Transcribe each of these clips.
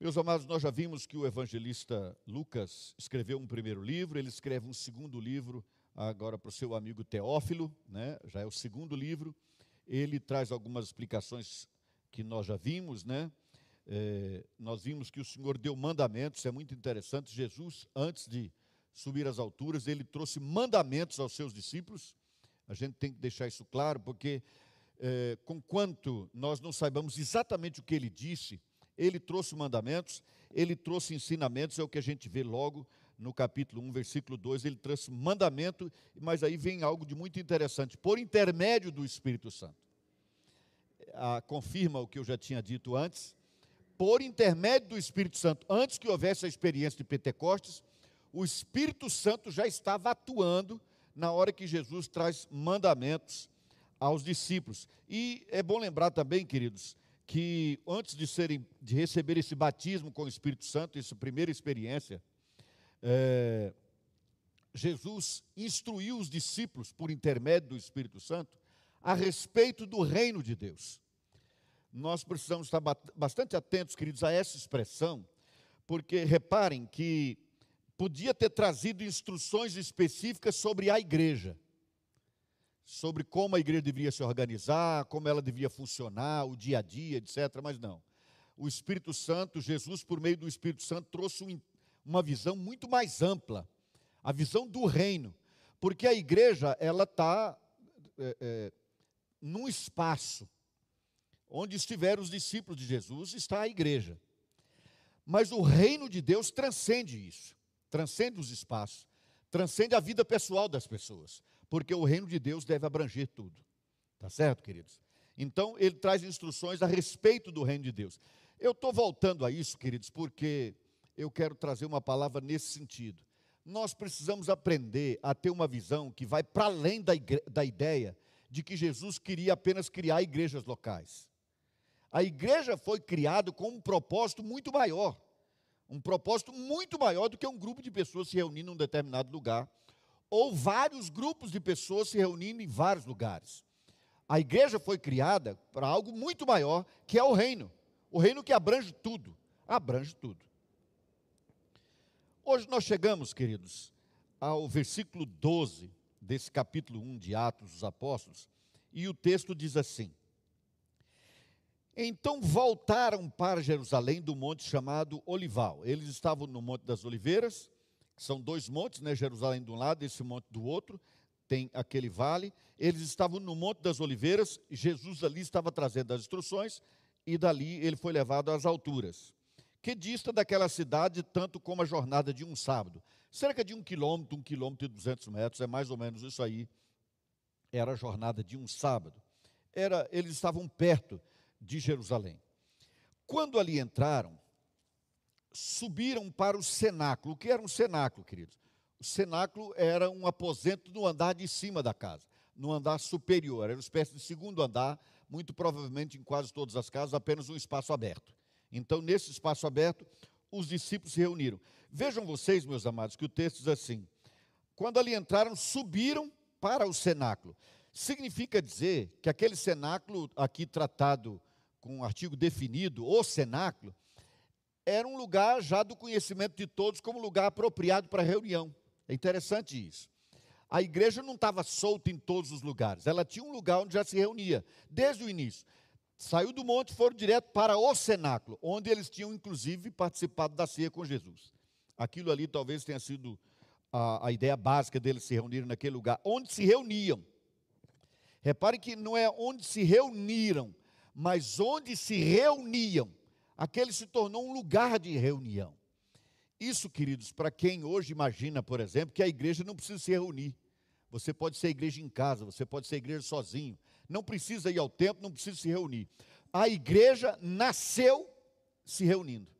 Meus amados, nós já vimos que o evangelista Lucas escreveu um primeiro livro, ele escreve um segundo livro agora para o seu amigo Teófilo, né? já é o segundo livro. Ele traz algumas explicações que nós já vimos, né? É, nós vimos que o Senhor deu mandamentos, é muito interessante. Jesus, antes de subir às alturas, ele trouxe mandamentos aos seus discípulos. A gente tem que deixar isso claro, porque é, com quanto nós não saibamos exatamente o que ele disse, ele trouxe mandamentos, ele trouxe ensinamentos, é o que a gente vê logo no capítulo 1, versículo 2, ele trouxe mandamento, mas aí vem algo de muito interessante, por intermédio do Espírito Santo. Ah, confirma o que eu já tinha dito antes, por intermédio do Espírito Santo, antes que houvesse a experiência de Pentecostes, o Espírito Santo já estava atuando na hora que Jesus traz mandamentos aos discípulos. E é bom lembrar também, queridos, que antes de serem, de receber esse batismo com o Espírito Santo, essa primeira experiência, é, Jesus instruiu os discípulos por intermédio do Espírito Santo a respeito do reino de Deus. Nós precisamos estar bastante atentos, queridos, a essa expressão, porque reparem que podia ter trazido instruções específicas sobre a igreja sobre como a igreja deveria se organizar, como ela devia funcionar, o dia a dia, etc. Mas não. O Espírito Santo, Jesus, por meio do Espírito Santo, trouxe uma visão muito mais ampla, a visão do reino, porque a igreja ela está é, é, num espaço onde estiveram os discípulos de Jesus, está a igreja. Mas o reino de Deus transcende isso, transcende os espaços, transcende a vida pessoal das pessoas porque o reino de Deus deve abranger tudo. Tá certo, queridos? Então, ele traz instruções a respeito do reino de Deus. Eu estou voltando a isso, queridos, porque eu quero trazer uma palavra nesse sentido. Nós precisamos aprender a ter uma visão que vai para além da, da ideia de que Jesus queria apenas criar igrejas locais. A igreja foi criada com um propósito muito maior. Um propósito muito maior do que um grupo de pessoas se reunindo em um determinado lugar ou vários grupos de pessoas se reunindo em vários lugares. A igreja foi criada para algo muito maior, que é o reino. O reino que abrange tudo. Abrange tudo. Hoje nós chegamos, queridos, ao versículo 12 desse capítulo 1 de Atos dos Apóstolos, e o texto diz assim: Então voltaram para Jerusalém do monte chamado Olival. Eles estavam no Monte das Oliveiras, são dois montes, né? Jerusalém de um lado, esse monte do outro, tem aquele vale. Eles estavam no Monte das Oliveiras, Jesus ali estava trazendo as instruções, e dali ele foi levado às alturas, que dista daquela cidade tanto como a jornada de um sábado. Cerca de um quilômetro, um quilômetro e duzentos metros, é mais ou menos isso aí. Era a jornada de um sábado. Era, eles estavam perto de Jerusalém. Quando ali entraram, subiram para o cenáculo. O que era um cenáculo, queridos? O cenáculo era um aposento no andar de cima da casa, no andar superior. Era uma espécie de segundo andar, muito provavelmente em quase todas as casas, apenas um espaço aberto. Então, nesse espaço aberto, os discípulos se reuniram. Vejam vocês, meus amados, que o texto diz assim: quando ali entraram, subiram para o cenáculo. Significa dizer que aquele cenáculo, aqui tratado com um artigo definido, o cenáculo, era um lugar já do conhecimento de todos como lugar apropriado para reunião. É interessante isso. A igreja não estava solta em todos os lugares, ela tinha um lugar onde já se reunia, desde o início. Saiu do monte e foram direto para o cenáculo, onde eles tinham inclusive participado da ceia com Jesus. Aquilo ali talvez tenha sido a, a ideia básica deles se reunirem naquele lugar, onde se reuniam. Repare que não é onde se reuniram, mas onde se reuniam aquele se tornou um lugar de reunião. Isso, queridos, para quem hoje imagina, por exemplo, que a igreja não precisa se reunir. Você pode ser igreja em casa, você pode ser igreja sozinho. Não precisa ir ao templo, não precisa se reunir. A igreja nasceu se reunindo.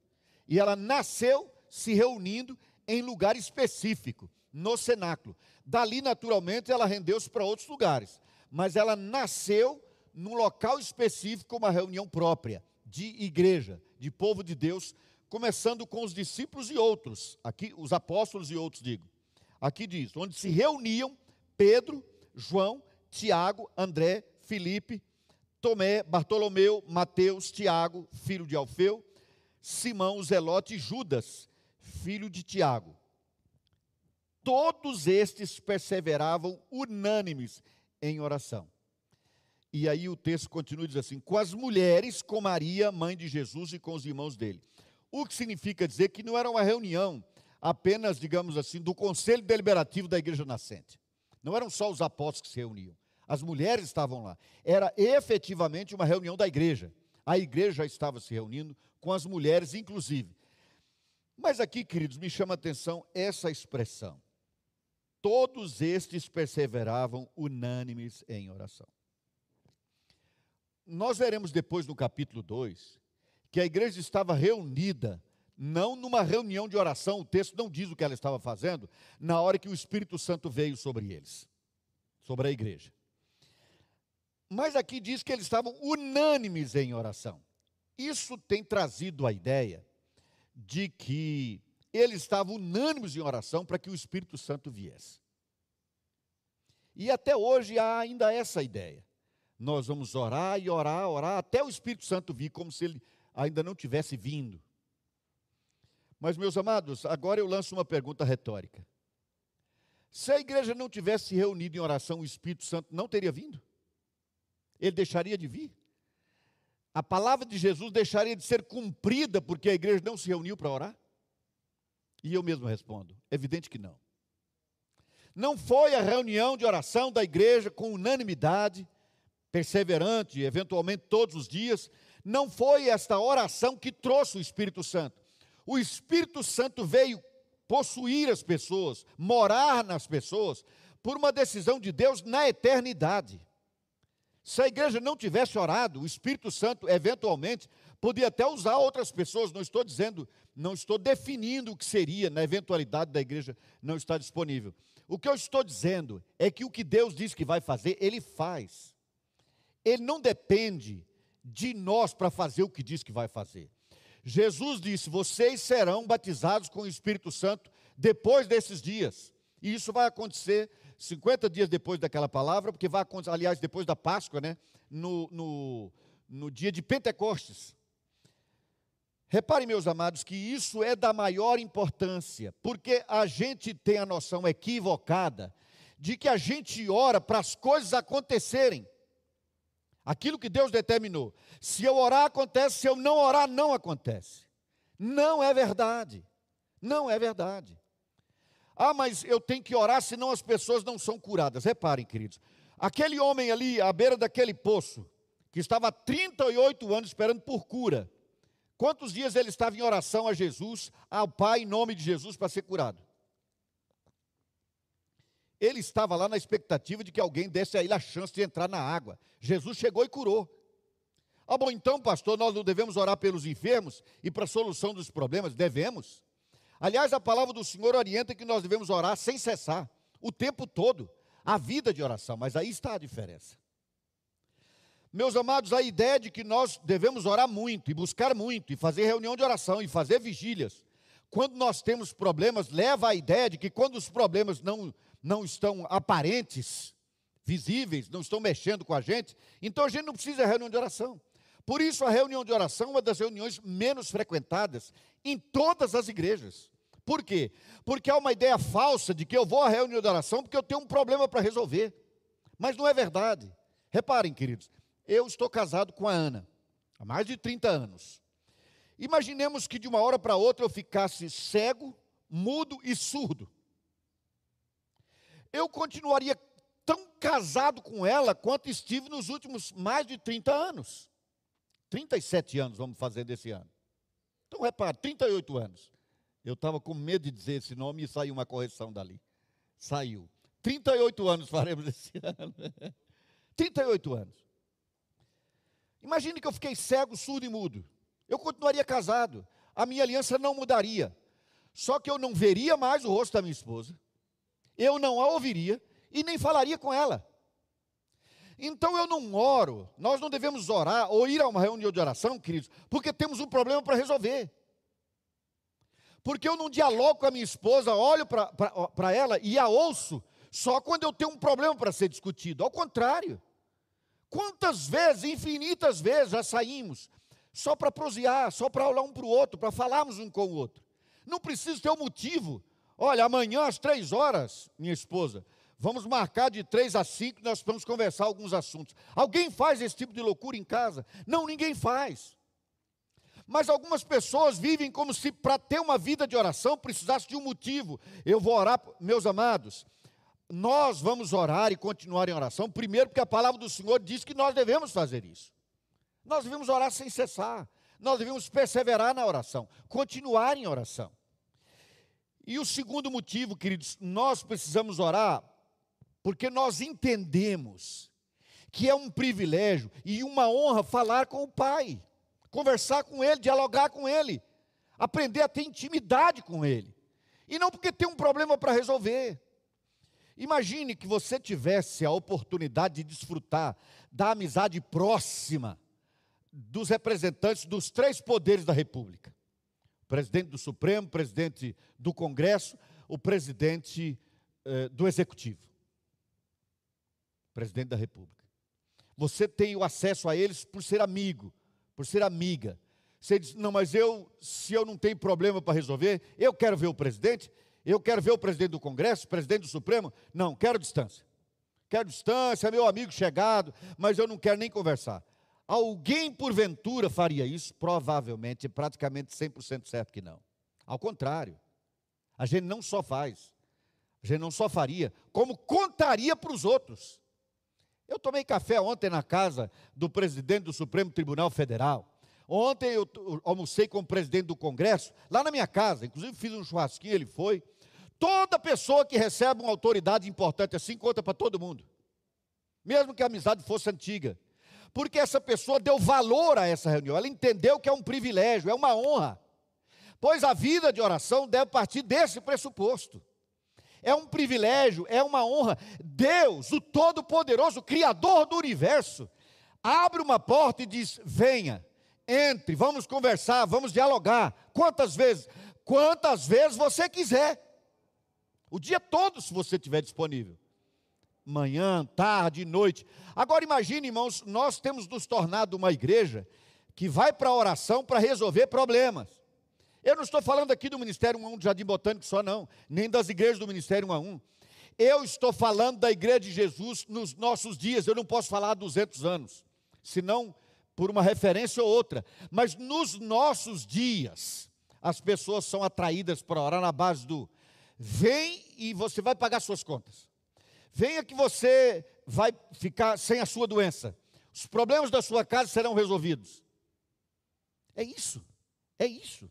E ela nasceu se reunindo em lugar específico, no cenáculo. Dali, naturalmente, ela rendeu-se para outros lugares. Mas ela nasceu num local específico, uma reunião própria de igreja, de povo de Deus, começando com os discípulos e outros, aqui os apóstolos e outros, digo. Aqui diz: onde se reuniam Pedro, João, Tiago, André, Filipe, Tomé, Bartolomeu, Mateus, Tiago, filho de Alfeu, Simão, Zelote e Judas, filho de Tiago. Todos estes perseveravam unânimes em oração. E aí o texto continua diz assim: com as mulheres, com Maria, mãe de Jesus e com os irmãos dele. O que significa dizer que não era uma reunião apenas, digamos assim, do conselho deliberativo da igreja nascente. Não eram só os apóstolos que se reuniam. As mulheres estavam lá. Era efetivamente uma reunião da igreja. A igreja já estava se reunindo com as mulheres, inclusive. Mas aqui, queridos, me chama a atenção essa expressão. Todos estes perseveravam unânimes em oração. Nós veremos depois no capítulo 2 que a igreja estava reunida, não numa reunião de oração, o texto não diz o que ela estava fazendo, na hora que o Espírito Santo veio sobre eles, sobre a igreja. Mas aqui diz que eles estavam unânimes em oração. Isso tem trazido a ideia de que eles estavam unânimes em oração para que o Espírito Santo viesse. E até hoje há ainda essa ideia. Nós vamos orar e orar, orar, até o Espírito Santo vir, como se ele ainda não tivesse vindo. Mas, meus amados, agora eu lanço uma pergunta retórica. Se a igreja não tivesse se reunido em oração, o Espírito Santo não teria vindo? Ele deixaria de vir? A palavra de Jesus deixaria de ser cumprida porque a igreja não se reuniu para orar? E eu mesmo respondo: evidente que não. Não foi a reunião de oração da igreja com unanimidade, perseverante, eventualmente todos os dias, não foi esta oração que trouxe o Espírito Santo. O Espírito Santo veio possuir as pessoas, morar nas pessoas, por uma decisão de Deus na eternidade. Se a igreja não tivesse orado, o Espírito Santo, eventualmente, podia até usar outras pessoas, não estou dizendo, não estou definindo o que seria na eventualidade da igreja não estar disponível. O que eu estou dizendo é que o que Deus diz que vai fazer, Ele faz. Ele não depende de nós para fazer o que diz que vai fazer. Jesus disse: Vocês serão batizados com o Espírito Santo depois desses dias. E isso vai acontecer 50 dias depois daquela palavra, porque vai acontecer, aliás, depois da Páscoa, né? No, no, no dia de Pentecostes. Reparem, meus amados, que isso é da maior importância, porque a gente tem a noção equivocada de que a gente ora para as coisas acontecerem. Aquilo que Deus determinou. Se eu orar, acontece, se eu não orar, não acontece. Não é verdade. Não é verdade. Ah, mas eu tenho que orar, senão as pessoas não são curadas. Reparem, queridos. Aquele homem ali, à beira daquele poço, que estava há 38 anos esperando por cura. Quantos dias ele estava em oração a Jesus, ao Pai, em nome de Jesus, para ser curado? Ele estava lá na expectativa de que alguém desse a ele a chance de entrar na água. Jesus chegou e curou. Ah, bom, então, pastor, nós não devemos orar pelos enfermos e para a solução dos problemas? Devemos. Aliás, a palavra do Senhor orienta que nós devemos orar sem cessar, o tempo todo, a vida de oração, mas aí está a diferença. Meus amados, a ideia de que nós devemos orar muito e buscar muito e fazer reunião de oração e fazer vigílias, quando nós temos problemas, leva à ideia de que quando os problemas não não estão aparentes, visíveis, não estão mexendo com a gente, então a gente não precisa de reunião de oração. Por isso, a reunião de oração é uma das reuniões menos frequentadas em todas as igrejas. Por quê? Porque há uma ideia falsa de que eu vou à reunião de oração porque eu tenho um problema para resolver. Mas não é verdade. Reparem, queridos, eu estou casado com a Ana há mais de 30 anos. Imaginemos que de uma hora para outra eu ficasse cego, mudo e surdo eu continuaria tão casado com ela quanto estive nos últimos mais de 30 anos. 37 anos vamos fazer desse ano. Então repare, 38 anos. Eu estava com medo de dizer esse nome e saiu uma correção dali. Saiu. 38 anos faremos esse ano. 38 anos. Imagine que eu fiquei cego, surdo e mudo. Eu continuaria casado. A minha aliança não mudaria. Só que eu não veria mais o rosto da minha esposa eu não a ouviria e nem falaria com ela. Então eu não oro, nós não devemos orar ou ir a uma reunião de oração, queridos, porque temos um problema para resolver. Porque eu não dialogo com a minha esposa, olho para ela e a ouço só quando eu tenho um problema para ser discutido. Ao contrário, quantas vezes, infinitas vezes, já saímos só para prosear, só para olhar um para o outro, para falarmos um com o outro. Não precisa ter um motivo. Olha, amanhã às três horas, minha esposa, vamos marcar de três às cinco, nós vamos conversar alguns assuntos. Alguém faz esse tipo de loucura em casa? Não, ninguém faz. Mas algumas pessoas vivem como se para ter uma vida de oração precisasse de um motivo. Eu vou orar, meus amados. Nós vamos orar e continuar em oração, primeiro porque a palavra do Senhor diz que nós devemos fazer isso. Nós devemos orar sem cessar. Nós devemos perseverar na oração, continuar em oração. E o segundo motivo, queridos, nós precisamos orar porque nós entendemos que é um privilégio e uma honra falar com o Pai conversar com Ele, dialogar com Ele, aprender a ter intimidade com Ele. E não porque tem um problema para resolver. Imagine que você tivesse a oportunidade de desfrutar da amizade próxima dos representantes dos três poderes da República: presidente do Supremo, presidente do Congresso, o presidente eh, do Executivo. Presidente da República. Você tem o acesso a eles por ser amigo, por ser amiga. Você diz, não, mas eu, se eu não tenho problema para resolver, eu quero ver o presidente, eu quero ver o presidente do Congresso, presidente do Supremo. Não, quero distância. Quero distância, meu amigo chegado, mas eu não quero nem conversar. Alguém porventura faria isso? Provavelmente, praticamente 100% certo que não. Ao contrário, a gente não só faz, a gente não só faria, como contaria para os outros. Eu tomei café ontem na casa do presidente do Supremo Tribunal Federal. Ontem eu almocei com o presidente do Congresso, lá na minha casa, inclusive fiz um churrasquinho, ele foi. Toda pessoa que recebe uma autoridade importante assim conta para todo mundo, mesmo que a amizade fosse antiga, porque essa pessoa deu valor a essa reunião, ela entendeu que é um privilégio, é uma honra, pois a vida de oração deve partir desse pressuposto é um privilégio, é uma honra. Deus, o Todo-Poderoso, Criador do universo, abre uma porta e diz: venha, entre, vamos conversar, vamos dialogar. Quantas vezes? Quantas vezes você quiser. O dia todo, se você estiver disponível. Manhã, tarde, noite. Agora imagine, irmãos, nós temos nos tornado uma igreja que vai para a oração para resolver problemas. Eu não estou falando aqui do Ministério 1 a 1 do Jardim Botânico só, não, nem das igrejas do Ministério 1 a 1. Eu estou falando da igreja de Jesus nos nossos dias. Eu não posso falar há 200 anos, senão por uma referência ou outra. Mas nos nossos dias, as pessoas são atraídas para orar na base do vem e você vai pagar suas contas. Venha que você vai ficar sem a sua doença. Os problemas da sua casa serão resolvidos. É isso. É isso.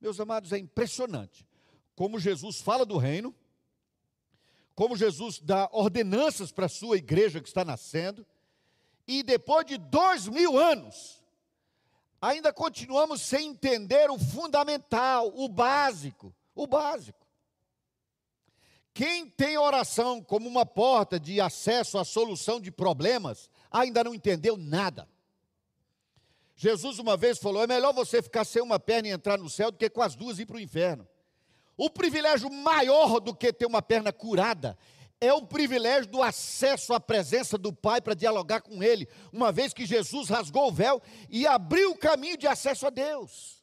Meus amados, é impressionante como Jesus fala do reino, como Jesus dá ordenanças para a sua igreja que está nascendo, e depois de dois mil anos, ainda continuamos sem entender o fundamental, o básico, o básico. Quem tem oração como uma porta de acesso à solução de problemas, ainda não entendeu nada. Jesus uma vez falou: é melhor você ficar sem uma perna e entrar no céu do que com as duas ir para o inferno. O privilégio maior do que ter uma perna curada é o privilégio do acesso à presença do Pai para dialogar com Ele, uma vez que Jesus rasgou o véu e abriu o caminho de acesso a Deus.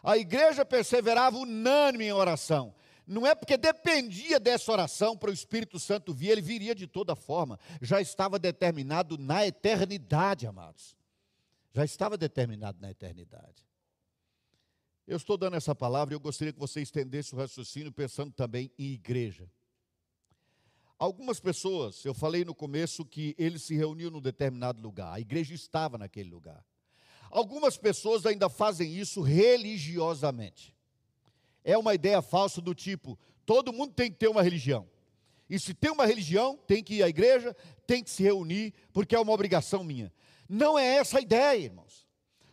A igreja perseverava unânime em oração. Não é porque dependia dessa oração para o Espírito Santo vir, ele viria de toda forma. Já estava determinado na eternidade, amados. Já estava determinado na eternidade. Eu estou dando essa palavra e eu gostaria que você estendesse o raciocínio pensando também em igreja. Algumas pessoas, eu falei no começo que eles se reuniam num determinado lugar, a igreja estava naquele lugar. Algumas pessoas ainda fazem isso religiosamente é uma ideia falsa do tipo: todo mundo tem que ter uma religião. E se tem uma religião, tem que ir à igreja, tem que se reunir, porque é uma obrigação minha. Não é essa a ideia, irmãos.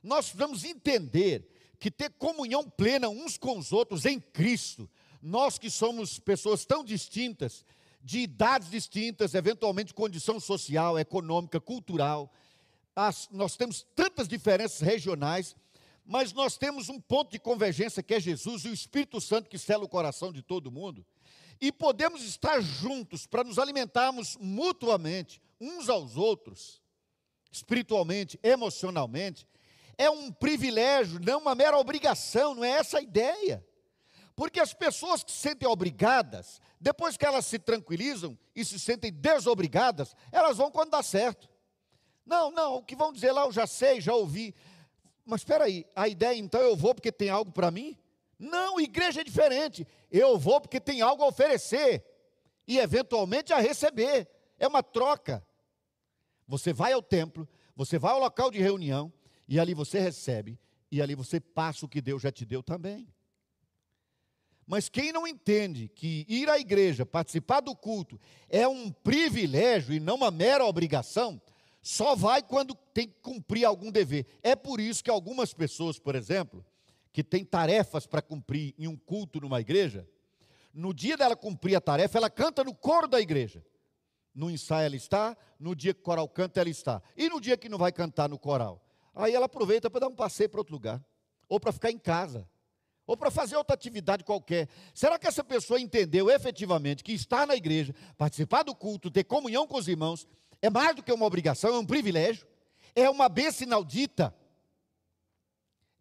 Nós precisamos entender que ter comunhão plena uns com os outros em Cristo, nós que somos pessoas tão distintas, de idades distintas, eventualmente condição social, econômica, cultural, as, nós temos tantas diferenças regionais, mas nós temos um ponto de convergência que é Jesus e o Espírito Santo que sela o coração de todo mundo, e podemos estar juntos para nos alimentarmos mutuamente, uns aos outros, espiritualmente, emocionalmente, é um privilégio, não uma mera obrigação, não é essa a ideia. Porque as pessoas que se sentem obrigadas, depois que elas se tranquilizam e se sentem desobrigadas, elas vão quando dá certo. Não, não, o que vão dizer lá eu já sei, já ouvi. Mas espera aí, a ideia então eu vou porque tem algo para mim? Não, igreja é diferente. Eu vou porque tem algo a oferecer e eventualmente a receber. É uma troca. Você vai ao templo, você vai ao local de reunião e ali você recebe e ali você passa o que Deus já te deu também. Mas quem não entende que ir à igreja, participar do culto, é um privilégio e não uma mera obrigação, só vai quando tem que cumprir algum dever. É por isso que algumas pessoas, por exemplo, que têm tarefas para cumprir em um culto numa igreja, no dia dela cumprir a tarefa, ela canta no coro da igreja. No ensaio ela está, no dia que o coral canta ela está. E no dia que não vai cantar no coral? Aí ela aproveita para dar um passeio para outro lugar, ou para ficar em casa, ou para fazer outra atividade qualquer. Será que essa pessoa entendeu efetivamente que estar na igreja, participar do culto, ter comunhão com os irmãos, é mais do que uma obrigação, é um privilégio, é uma bênção inaudita,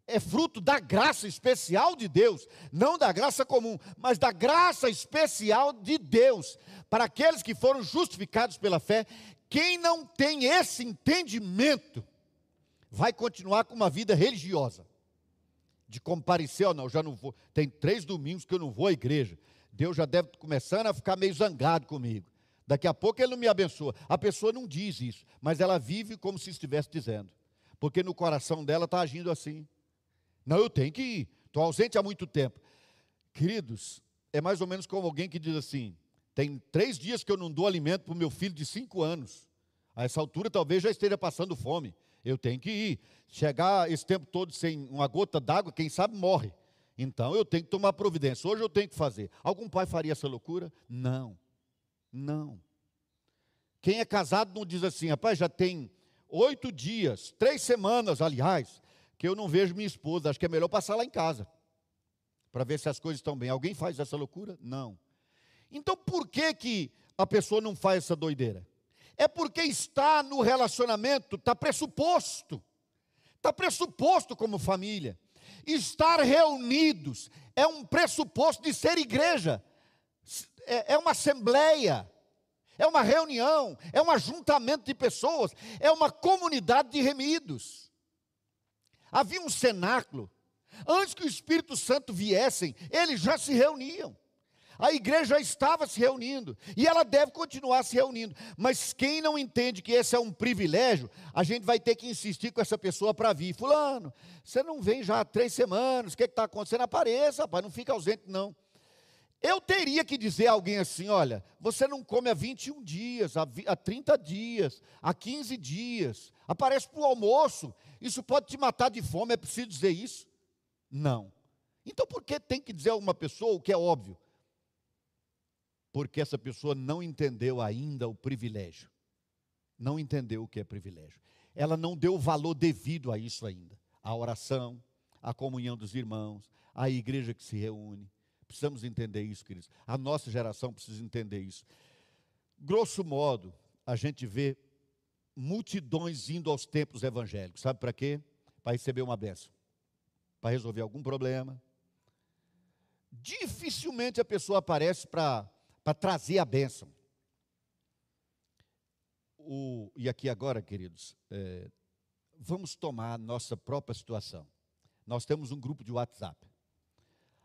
é fruto da graça especial de Deus, não da graça comum, mas da graça especial de Deus, para aqueles que foram justificados pela fé. Quem não tem esse entendimento, vai continuar com uma vida religiosa, de comparecer ou não, já não vou, tem três domingos que eu não vou à igreja, Deus já deve começando a ficar meio zangado comigo. Daqui a pouco ele não me abençoa. A pessoa não diz isso, mas ela vive como se estivesse dizendo. Porque no coração dela está agindo assim. Não, eu tenho que ir. Estou ausente há muito tempo. Queridos, é mais ou menos como alguém que diz assim: tem três dias que eu não dou alimento para o meu filho de cinco anos. A essa altura talvez já esteja passando fome. Eu tenho que ir. Chegar esse tempo todo sem uma gota d'água, quem sabe morre. Então eu tenho que tomar providência. Hoje eu tenho que fazer. Algum pai faria essa loucura? Não. Não. Quem é casado não diz assim, rapaz, já tem oito dias, três semanas, aliás, que eu não vejo minha esposa, acho que é melhor passar lá em casa, para ver se as coisas estão bem. Alguém faz essa loucura? Não. Então por que, que a pessoa não faz essa doideira? É porque está no relacionamento, está pressuposto, está pressuposto como família. Estar reunidos é um pressuposto de ser igreja é, é uma assembleia, é uma reunião, é um ajuntamento de pessoas, é uma comunidade de remidos. Havia um cenáculo. Antes que o Espírito Santo viessem, eles já se reuniam. A igreja estava se reunindo e ela deve continuar se reunindo. Mas quem não entende que esse é um privilégio, a gente vai ter que insistir com essa pessoa para vir. Fulano, você não vem já há três semanas, o que está acontecendo? Apareça, rapaz, não fica ausente, não. Eu teria que dizer a alguém assim: olha, você não come há 21 dias, há 30 dias, há 15 dias, aparece para o almoço, isso pode te matar de fome, é preciso dizer isso? Não. Então por que tem que dizer a uma pessoa o que é óbvio? Porque essa pessoa não entendeu ainda o privilégio. Não entendeu o que é privilégio. Ela não deu o valor devido a isso ainda. A oração, a comunhão dos irmãos, a igreja que se reúne Precisamos entender isso, queridos. A nossa geração precisa entender isso. Grosso modo, a gente vê multidões indo aos templos evangélicos. Sabe para quê? Para receber uma benção. Para resolver algum problema. Dificilmente a pessoa aparece para trazer a bênção. O, e aqui agora, queridos, é, vamos tomar nossa própria situação. Nós temos um grupo de WhatsApp.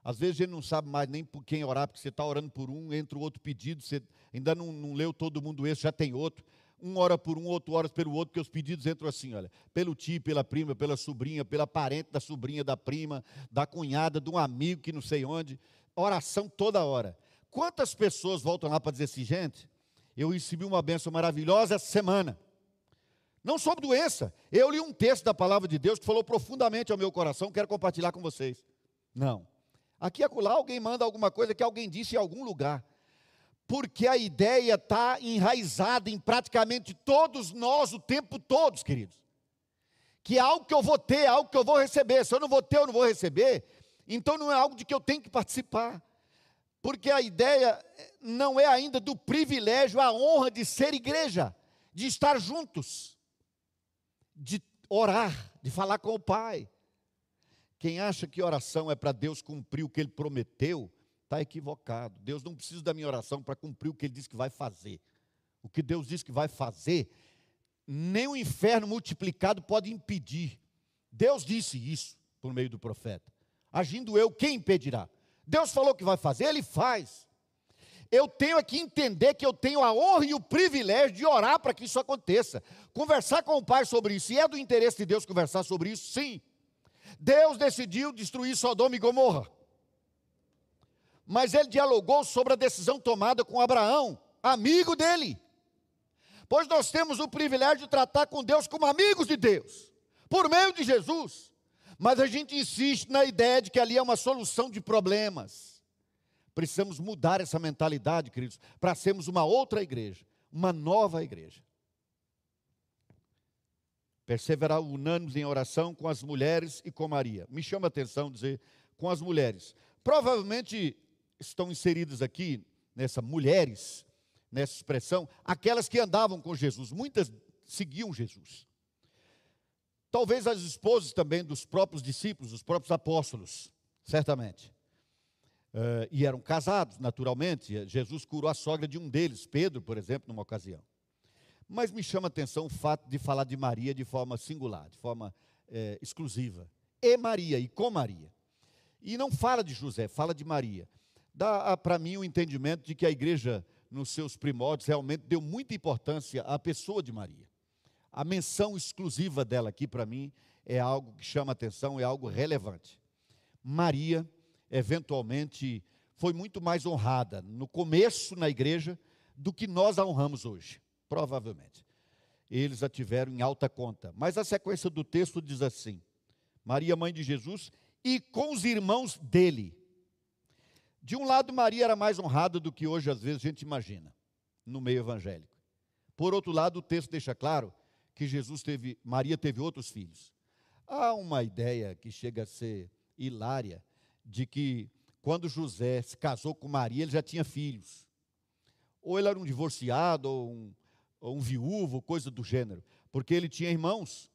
Às vezes a gente não sabe mais nem por quem orar, porque você está orando por um, entra o outro pedido, você ainda não, não leu todo mundo esse, já tem outro. Um ora por um, outro ora pelo outro, porque os pedidos entram assim, olha, pelo tio, pela prima, pela sobrinha, pela parente da sobrinha, da prima, da cunhada, de um amigo que não sei onde. Oração toda hora. Quantas pessoas voltam lá para dizer assim, gente, eu recebi uma benção maravilhosa essa semana. Não sobre doença. Eu li um texto da palavra de Deus que falou profundamente ao meu coração, quero compartilhar com vocês. Não. Aqui e acolá alguém manda alguma coisa que alguém disse em algum lugar. Porque a ideia está enraizada em praticamente todos nós o tempo todo, queridos. Que é algo que eu vou ter, é algo que eu vou receber. Se eu não vou ter, eu não vou receber. Então não é algo de que eu tenho que participar. Porque a ideia não é ainda do privilégio, a honra de ser igreja, de estar juntos. de orar, de falar com o Pai. Quem acha que oração é para Deus cumprir o que Ele prometeu, está equivocado. Deus não precisa da minha oração para cumprir o que Ele disse que vai fazer. O que Deus diz que vai fazer, nem o inferno multiplicado pode impedir. Deus disse isso por meio do profeta. Agindo eu, quem impedirá? Deus falou que vai fazer, Ele faz. Eu tenho que entender que eu tenho a honra e o privilégio de orar para que isso aconteça. Conversar com o Pai sobre isso. E é do interesse de Deus conversar sobre isso? Sim. Deus decidiu destruir Sodoma e Gomorra. Mas ele dialogou sobre a decisão tomada com Abraão, amigo dele. Pois nós temos o privilégio de tratar com Deus como amigos de Deus, por meio de Jesus. Mas a gente insiste na ideia de que ali é uma solução de problemas. Precisamos mudar essa mentalidade, queridos, para sermos uma outra igreja, uma nova igreja. Perseverar unânimes em oração com as mulheres e com Maria. Me chama a atenção dizer com as mulheres. Provavelmente estão inseridas aqui nessa mulheres, nessa expressão, aquelas que andavam com Jesus. Muitas seguiam Jesus. Talvez as esposas também dos próprios discípulos, dos próprios apóstolos, certamente. Uh, e eram casados, naturalmente. Jesus curou a sogra de um deles, Pedro, por exemplo, numa ocasião. Mas me chama a atenção o fato de falar de Maria de forma singular, de forma é, exclusiva. E Maria, e com Maria. E não fala de José, fala de Maria. Dá para mim o entendimento de que a igreja, nos seus primórdios, realmente deu muita importância à pessoa de Maria a menção exclusiva dela aqui para mim é algo que chama atenção, é algo relevante. Maria, eventualmente, foi muito mais honrada no começo na igreja do que nós a honramos hoje, provavelmente. Eles a tiveram em alta conta. Mas a sequência do texto diz assim: Maria, mãe de Jesus, e com os irmãos dele. De um lado, Maria era mais honrada do que hoje, às vezes, a gente imagina, no meio evangélico. Por outro lado, o texto deixa claro que Jesus teve, Maria teve outros filhos. Há uma ideia que chega a ser hilária de que quando José se casou com Maria, ele já tinha filhos. Ou ele era um divorciado, ou um, ou um viúvo, coisa do gênero. Porque ele tinha irmãos,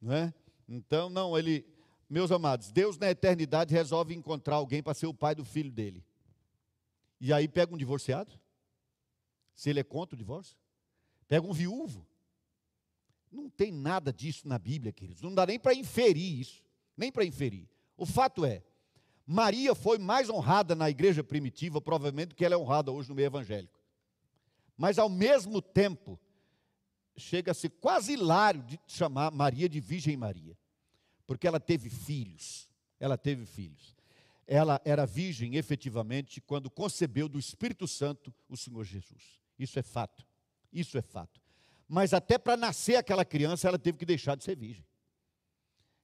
não é? Então, não, ele, meus amados, Deus na eternidade resolve encontrar alguém para ser o pai do filho dele. E aí pega um divorciado, se ele é contra o divórcio, pega um viúvo, não tem nada disso na Bíblia, queridos. Não dá nem para inferir isso. Nem para inferir. O fato é, Maria foi mais honrada na igreja primitiva, provavelmente, do que ela é honrada hoje no meio evangélico. Mas, ao mesmo tempo, chega a ser quase hilário de chamar Maria de Virgem Maria. Porque ela teve filhos. Ela teve filhos. Ela era virgem, efetivamente, quando concebeu do Espírito Santo o Senhor Jesus. Isso é fato. Isso é fato mas até para nascer aquela criança ela teve que deixar de ser virgem.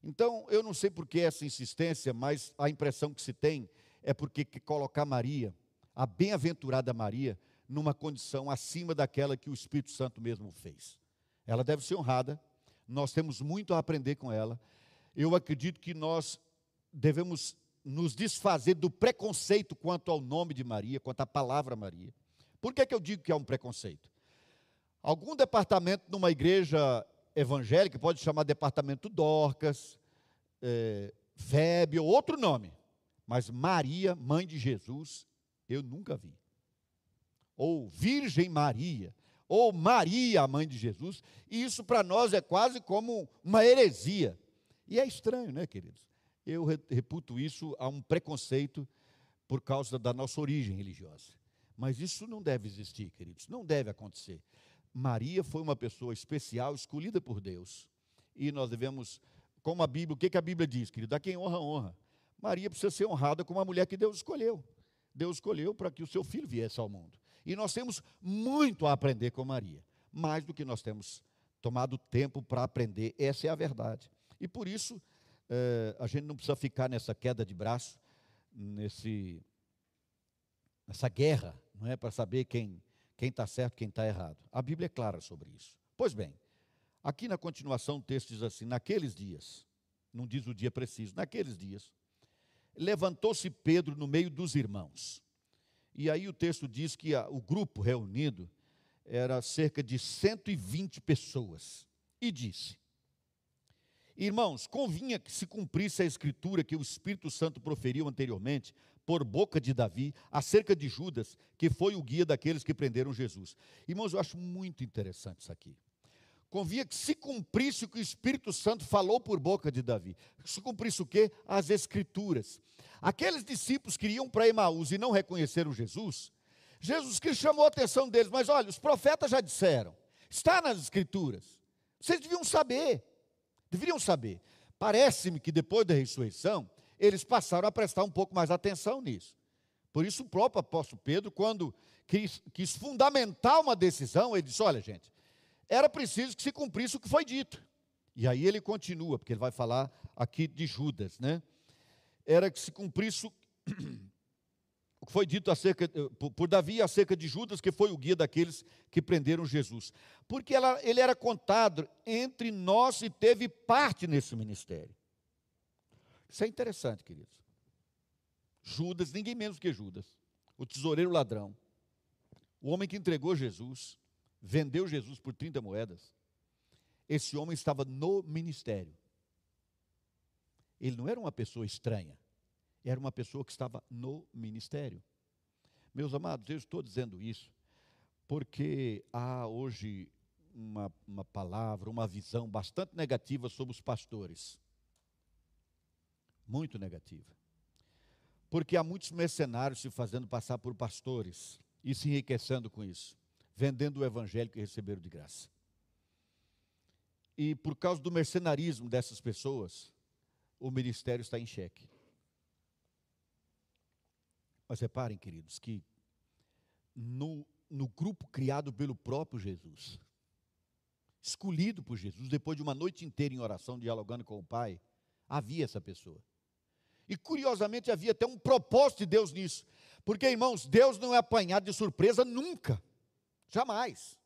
Então, eu não sei por que essa insistência, mas a impressão que se tem é porque que colocar Maria, a bem-aventurada Maria, numa condição acima daquela que o Espírito Santo mesmo fez. Ela deve ser honrada, nós temos muito a aprender com ela. Eu acredito que nós devemos nos desfazer do preconceito quanto ao nome de Maria, quanto à palavra Maria. Por que, é que eu digo que é um preconceito? Algum departamento numa igreja evangélica, pode chamar departamento Dorcas, é, ou outro nome, mas Maria, mãe de Jesus, eu nunca vi. Ou Virgem Maria, ou Maria, mãe de Jesus, e isso para nós é quase como uma heresia. E é estranho, né, queridos? Eu reputo isso a um preconceito por causa da nossa origem religiosa. Mas isso não deve existir, queridos, não deve acontecer. Maria foi uma pessoa especial, escolhida por Deus. E nós devemos, como a Bíblia, o que, que a Bíblia diz, querido? A quem honra, honra. Maria precisa ser honrada como a mulher que Deus escolheu. Deus escolheu para que o seu filho viesse ao mundo. E nós temos muito a aprender com Maria, mais do que nós temos tomado tempo para aprender, essa é a verdade. E por isso, é, a gente não precisa ficar nessa queda de braço, nesse, nessa guerra, não é? Para saber quem quem está certo, quem está errado. A Bíblia é clara sobre isso. Pois bem, aqui na continuação o texto diz assim: naqueles dias, não diz o dia preciso, naqueles dias, levantou-se Pedro no meio dos irmãos. E aí o texto diz que a, o grupo reunido era cerca de 120 pessoas. E disse: Irmãos, convinha que se cumprisse a escritura que o Espírito Santo proferiu anteriormente, por boca de Davi, acerca de Judas, que foi o guia daqueles que prenderam Jesus. Irmãos, eu acho muito interessante isso aqui. Convinha que se cumprisse o que o Espírito Santo falou por boca de Davi. Se cumprisse o quê? As Escrituras. Aqueles discípulos que iam para Emaús e não reconheceram Jesus, Jesus Cristo chamou a atenção deles, mas olha, os profetas já disseram, está nas Escrituras. Vocês deviam saber, deveriam saber. Parece-me que depois da ressurreição, eles passaram a prestar um pouco mais atenção nisso. Por isso, o próprio apóstolo Pedro, quando quis, quis fundamentar uma decisão, ele disse: Olha, gente, era preciso que se cumprisse o que foi dito. E aí ele continua, porque ele vai falar aqui de Judas, né? Era que se cumprisse o que foi dito acerca, por, por Davi acerca de Judas, que foi o guia daqueles que prenderam Jesus. Porque ela, ele era contado entre nós e teve parte nesse ministério. Isso é interessante, queridos. Judas, ninguém menos que Judas, o tesoureiro ladrão, o homem que entregou Jesus, vendeu Jesus por 30 moedas, esse homem estava no ministério. Ele não era uma pessoa estranha, era uma pessoa que estava no ministério. Meus amados, eu estou dizendo isso porque há hoje uma, uma palavra, uma visão bastante negativa sobre os pastores. Muito negativa. Porque há muitos mercenários se fazendo passar por pastores e se enriquecendo com isso vendendo o evangelho que receberam de graça. E por causa do mercenarismo dessas pessoas, o ministério está em xeque. Mas reparem, queridos, que no, no grupo criado pelo próprio Jesus, escolhido por Jesus, depois de uma noite inteira em oração, dialogando com o Pai, havia essa pessoa. E curiosamente havia até um propósito de Deus nisso. Porque, irmãos, Deus não é apanhado de surpresa nunca. Jamais.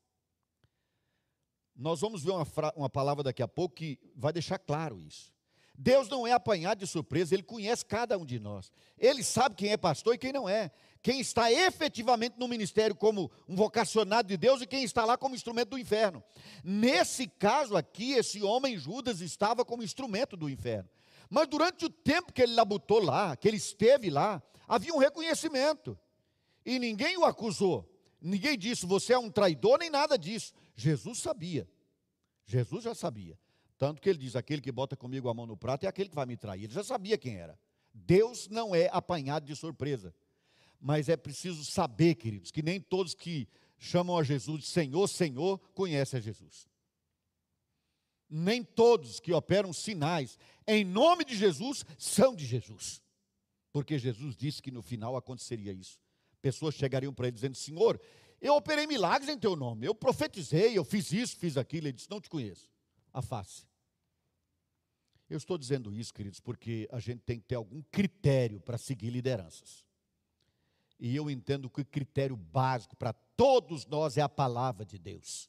Nós vamos ver uma, uma palavra daqui a pouco que vai deixar claro isso. Deus não é apanhado de surpresa, Ele conhece cada um de nós. Ele sabe quem é pastor e quem não é. Quem está efetivamente no ministério como um vocacionado de Deus e quem está lá como instrumento do inferno. Nesse caso aqui, esse homem Judas estava como instrumento do inferno. Mas durante o tempo que ele labutou lá, que ele esteve lá, havia um reconhecimento. E ninguém o acusou. Ninguém disse, você é um traidor, nem nada disso. Jesus sabia. Jesus já sabia. Tanto que ele diz: aquele que bota comigo a mão no prato é aquele que vai me trair. Ele já sabia quem era. Deus não é apanhado de surpresa. Mas é preciso saber, queridos, que nem todos que chamam a Jesus de Senhor, Senhor, conhecem a Jesus. Nem todos que operam sinais em nome de Jesus são de Jesus. Porque Jesus disse que no final aconteceria isso pessoas chegariam para ele dizendo: Senhor, eu operei milagres em teu nome, eu profetizei, eu fiz isso, fiz aquilo. Ele disse: Não te conheço. A face. Eu estou dizendo isso, queridos, porque a gente tem que ter algum critério para seguir lideranças. E eu entendo que o critério básico para todos nós é a palavra de Deus.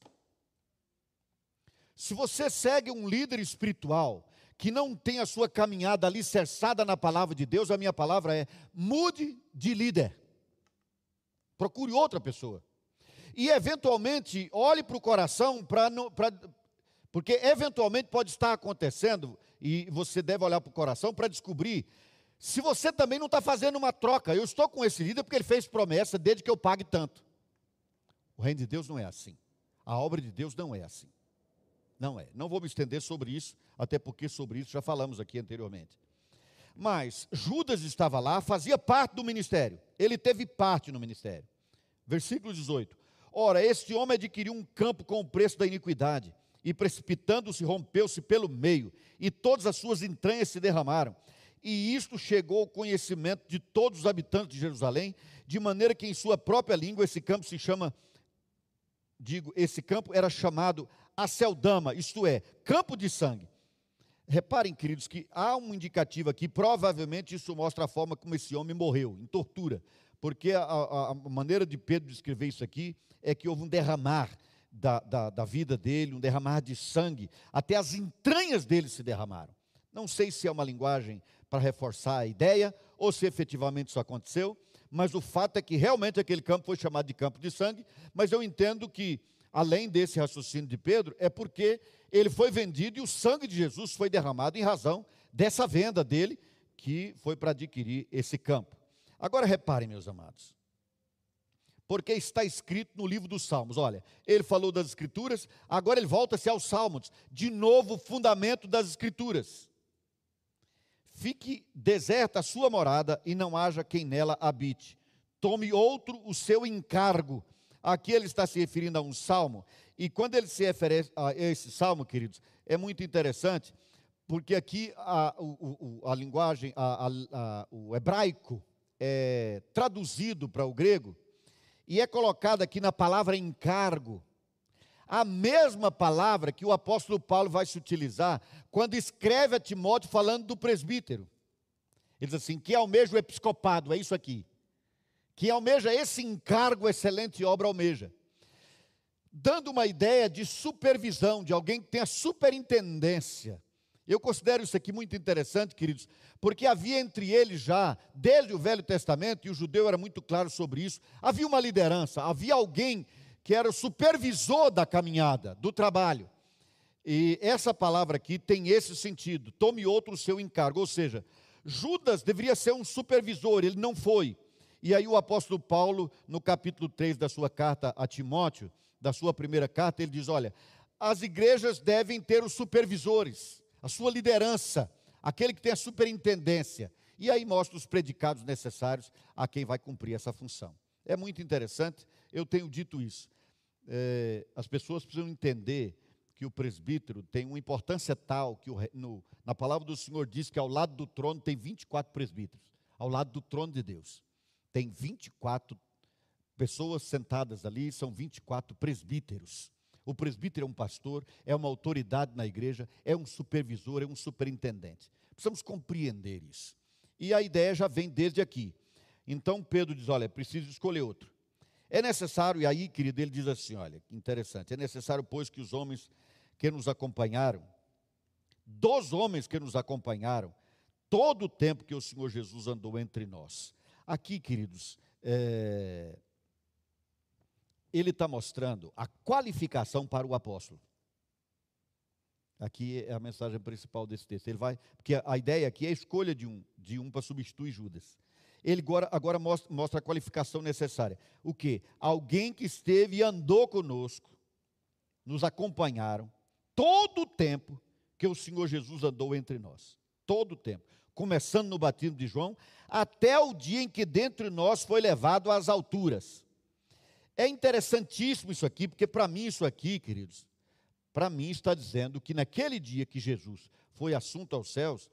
Se você segue um líder espiritual que não tem a sua caminhada alicerçada na palavra de Deus, a minha palavra é: mude de líder. Procure outra pessoa. E eventualmente, olhe para o coração para. Porque eventualmente pode estar acontecendo, e você deve olhar para o coração para descobrir se você também não está fazendo uma troca. Eu estou com esse líder porque ele fez promessa desde que eu pague tanto. O reino de Deus não é assim. A obra de Deus não é assim. Não é. Não vou me estender sobre isso, até porque sobre isso já falamos aqui anteriormente. Mas Judas estava lá, fazia parte do ministério. Ele teve parte no ministério. Versículo 18. Ora, este homem adquiriu um campo com o preço da iniquidade, e precipitando-se, rompeu-se pelo meio, e todas as suas entranhas se derramaram. E isto chegou ao conhecimento de todos os habitantes de Jerusalém, de maneira que em sua própria língua esse campo se chama, digo, esse campo era chamado Aceldama, isto é, campo de sangue. Reparem, queridos, que há um indicativo aqui, provavelmente isso mostra a forma como esse homem morreu, em tortura. Porque a, a, a maneira de Pedro descrever isso aqui é que houve um derramar da, da, da vida dele, um derramar de sangue, até as entranhas dele se derramaram. Não sei se é uma linguagem para reforçar a ideia, ou se efetivamente isso aconteceu, mas o fato é que realmente aquele campo foi chamado de campo de sangue, mas eu entendo que, além desse raciocínio de Pedro, é porque ele foi vendido e o sangue de Jesus foi derramado em razão dessa venda dele, que foi para adquirir esse campo. Agora reparem, meus amados, porque está escrito no livro dos Salmos. Olha, ele falou das Escrituras, agora ele volta-se aos Salmos, de novo fundamento das Escrituras. Fique deserta a sua morada e não haja quem nela habite. Tome outro o seu encargo. Aqui ele está se referindo a um salmo, e quando ele se refere a esse salmo, queridos, é muito interessante, porque aqui a, o, a linguagem, a, a, o hebraico é traduzido para o grego, e é colocado aqui na palavra encargo, a mesma palavra que o apóstolo Paulo vai se utilizar quando escreve a Timóteo falando do presbítero. Ele diz assim: que almeja o episcopado, é isso aqui. Que almeja esse encargo, excelente obra almeja. Dando uma ideia de supervisão, de alguém que tem a superintendência. Eu considero isso aqui muito interessante, queridos, porque havia entre eles já, desde o Velho Testamento, e o judeu era muito claro sobre isso, havia uma liderança, havia alguém que era o supervisor da caminhada, do trabalho. E essa palavra aqui tem esse sentido: tome outro o seu encargo. Ou seja, Judas deveria ser um supervisor, ele não foi. E aí o apóstolo Paulo, no capítulo 3 da sua carta a Timóteo, da sua primeira carta, ele diz: olha, as igrejas devem ter os supervisores, a sua liderança aquele que tem a superintendência. E aí mostra os predicados necessários a quem vai cumprir essa função. É muito interessante, eu tenho dito isso. É, as pessoas precisam entender que o presbítero tem uma importância tal que o, no, na palavra do Senhor diz que ao lado do trono tem 24 presbíteros, ao lado do trono de Deus. Tem 24 pessoas sentadas ali, são 24 presbíteros. O presbítero é um pastor, é uma autoridade na igreja, é um supervisor, é um superintendente. Precisamos compreender isso. E a ideia já vem desde aqui. Então Pedro diz: olha, é preciso escolher outro. É necessário, e aí, querido, ele diz assim: olha, que interessante, é necessário, pois, que os homens que nos acompanharam, dos homens que nos acompanharam, todo o tempo que o Senhor Jesus andou entre nós. Aqui, queridos, é, ele está mostrando a qualificação para o apóstolo. Aqui é a mensagem principal desse texto. Ele vai, porque a ideia aqui é a escolha de um, de um para substituir Judas. Ele agora, agora mostra, mostra a qualificação necessária. O que? Alguém que esteve e andou conosco, nos acompanharam, todo o tempo que o Senhor Jesus andou entre nós. Todo o tempo. Começando no batismo de João, até o dia em que dentre nós foi levado às alturas. É interessantíssimo isso aqui, porque para mim isso aqui, queridos, para mim está dizendo que naquele dia que Jesus foi assunto aos céus,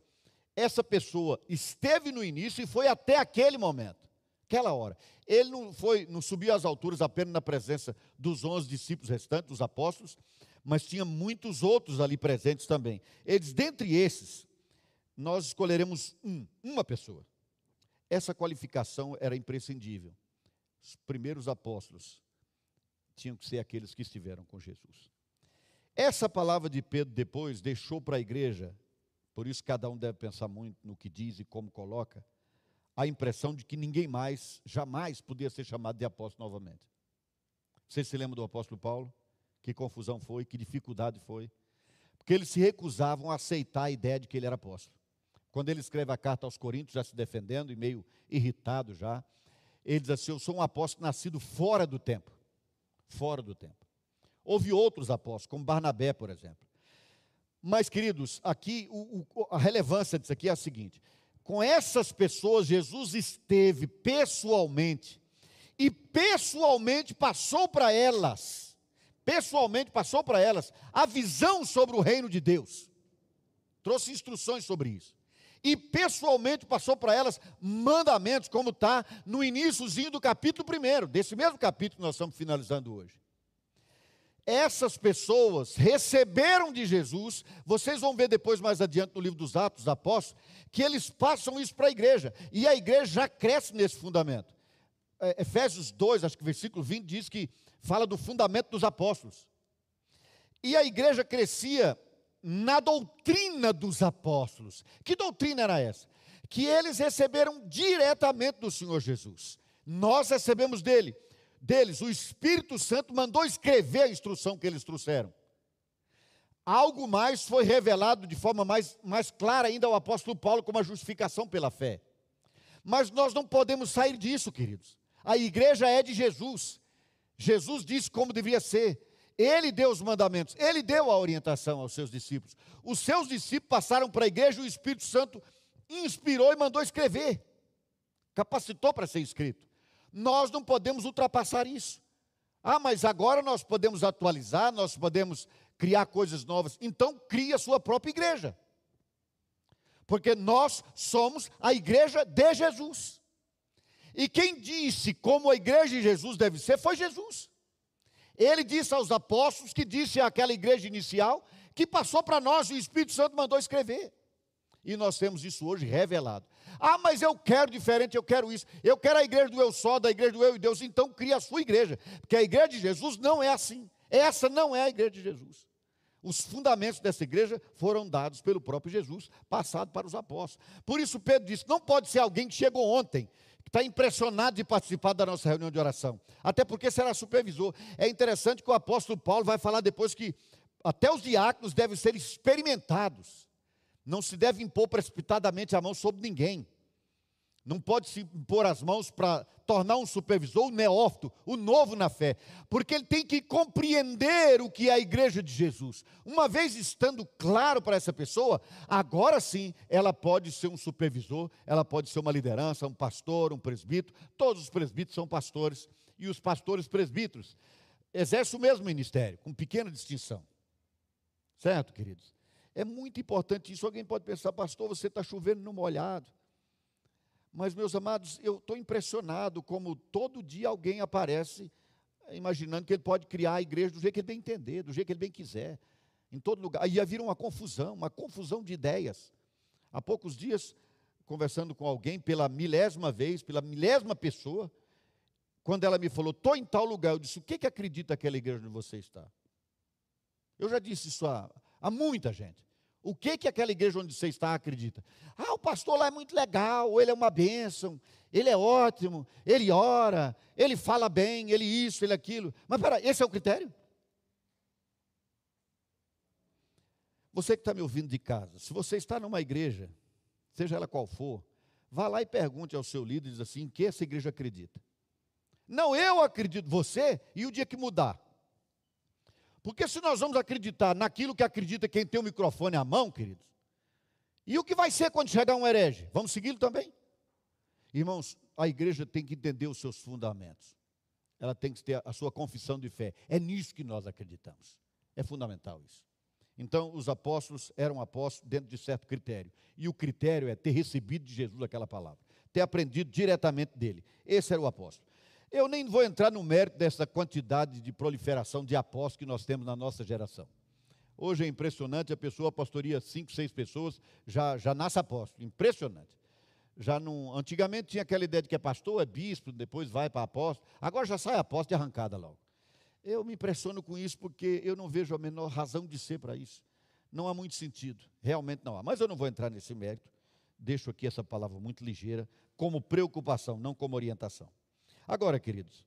essa pessoa esteve no início e foi até aquele momento, aquela hora. Ele não foi, não subiu às alturas apenas na presença dos onze discípulos restantes, dos apóstolos, mas tinha muitos outros ali presentes também. Eles, dentre esses, nós escolheremos um, uma pessoa. Essa qualificação era imprescindível os primeiros apóstolos tinham que ser aqueles que estiveram com Jesus. Essa palavra de Pedro depois deixou para a igreja, por isso cada um deve pensar muito no que diz e como coloca, a impressão de que ninguém mais, jamais podia ser chamado de apóstolo novamente. Vocês se lembram do apóstolo Paulo? Que confusão foi, que dificuldade foi. Porque eles se recusavam a aceitar a ideia de que ele era apóstolo. Quando ele escreve a carta aos Coríntios, já se defendendo e meio irritado já, ele diz assim: Eu sou um apóstolo nascido fora do tempo. Fora do tempo. Houve outros apóstolos, como Barnabé, por exemplo. Mas, queridos, aqui o, o, a relevância disso aqui é a seguinte: com essas pessoas, Jesus esteve pessoalmente, e pessoalmente passou para elas, pessoalmente passou para elas a visão sobre o reino de Deus, trouxe instruções sobre isso e pessoalmente passou para elas mandamentos, como está no iníciozinho do capítulo 1, desse mesmo capítulo que nós estamos finalizando hoje. Essas pessoas receberam de Jesus, vocês vão ver depois mais adiante no livro dos Atos dos Apóstolos, que eles passam isso para a igreja, e a igreja já cresce nesse fundamento. É, Efésios 2, acho que versículo 20, diz que fala do fundamento dos apóstolos. E a igreja crescia na doutrina dos apóstolos. Que doutrina era essa? Que eles receberam diretamente do Senhor Jesus. Nós recebemos dele, deles. O Espírito Santo mandou escrever a instrução que eles trouxeram. algo mais foi revelado de forma mais, mais clara ainda ao apóstolo Paulo como a justificação pela fé. Mas nós não podemos sair disso, queridos. A igreja é de Jesus. Jesus disse como devia ser. Ele deu os mandamentos, ele deu a orientação aos seus discípulos. Os seus discípulos passaram para a igreja o Espírito Santo inspirou e mandou escrever, capacitou para ser escrito. Nós não podemos ultrapassar isso. Ah, mas agora nós podemos atualizar, nós podemos criar coisas novas. Então, crie a sua própria igreja. Porque nós somos a igreja de Jesus. E quem disse como a igreja de Jesus deve ser foi Jesus. Ele disse aos apóstolos, que disse àquela igreja inicial, que passou para nós, o Espírito Santo mandou escrever. E nós temos isso hoje revelado. Ah, mas eu quero diferente, eu quero isso. Eu quero a igreja do eu só, da igreja do eu e Deus. Então cria a sua igreja. Porque a igreja de Jesus não é assim. Essa não é a igreja de Jesus. Os fundamentos dessa igreja foram dados pelo próprio Jesus, passado para os apóstolos. Por isso Pedro disse: não pode ser alguém que chegou ontem, está impressionado de participar da nossa reunião de oração. Até porque será supervisor. É interessante que o apóstolo Paulo vai falar depois que até os diáconos devem ser experimentados. Não se deve impor precipitadamente a mão sobre ninguém. Não pode se impor as mãos para tornar um supervisor o neófito, o novo na fé, porque ele tem que compreender o que é a igreja de Jesus. Uma vez estando claro para essa pessoa, agora sim ela pode ser um supervisor, ela pode ser uma liderança, um pastor, um presbítero. Todos os presbíteros são pastores e os pastores presbíteros exercem o mesmo ministério, com pequena distinção. Certo, queridos? É muito importante isso. Alguém pode pensar, pastor, você está chovendo no molhado. Mas, meus amados, eu estou impressionado como todo dia alguém aparece imaginando que ele pode criar a igreja do jeito que ele bem entender, do jeito que ele bem quiser, em todo lugar. Aí ia vir uma confusão, uma confusão de ideias. Há poucos dias, conversando com alguém pela milésima vez, pela milésima pessoa, quando ela me falou, estou em tal lugar, eu disse, o que, que acredita aquela igreja onde você está? Eu já disse isso a, a muita gente. O que que aquela igreja onde você está acredita? Ah, o pastor lá é muito legal, ele é uma bênção, ele é ótimo, ele ora, ele fala bem, ele isso, ele aquilo. Mas pera, esse é o critério? Você que está me ouvindo de casa, se você está numa igreja, seja ela qual for, vá lá e pergunte ao seu líder, diz assim, em que essa igreja acredita. Não, eu acredito, você, e o dia que mudar, porque se nós vamos acreditar naquilo que acredita quem tem o microfone à mão, queridos, e o que vai ser quando chegar um herege? Vamos segui-lo também? Irmãos, a igreja tem que entender os seus fundamentos. Ela tem que ter a sua confissão de fé. É nisso que nós acreditamos. É fundamental isso. Então, os apóstolos eram apóstolos dentro de certo critério. E o critério é ter recebido de Jesus aquela palavra, ter aprendido diretamente dele. Esse era o apóstolo. Eu nem vou entrar no mérito dessa quantidade de proliferação de apóstolos que nós temos na nossa geração. Hoje é impressionante, a pessoa pastoria cinco, seis pessoas, já, já nasce apóstolo. Impressionante. Já não, antigamente tinha aquela ideia de que é pastor, é bispo, depois vai para apóstolo. Agora já sai apóstolo de arrancada logo. Eu me impressiono com isso porque eu não vejo a menor razão de ser para isso. Não há muito sentido, realmente não há. Mas eu não vou entrar nesse mérito. Deixo aqui essa palavra muito ligeira, como preocupação, não como orientação. Agora, queridos,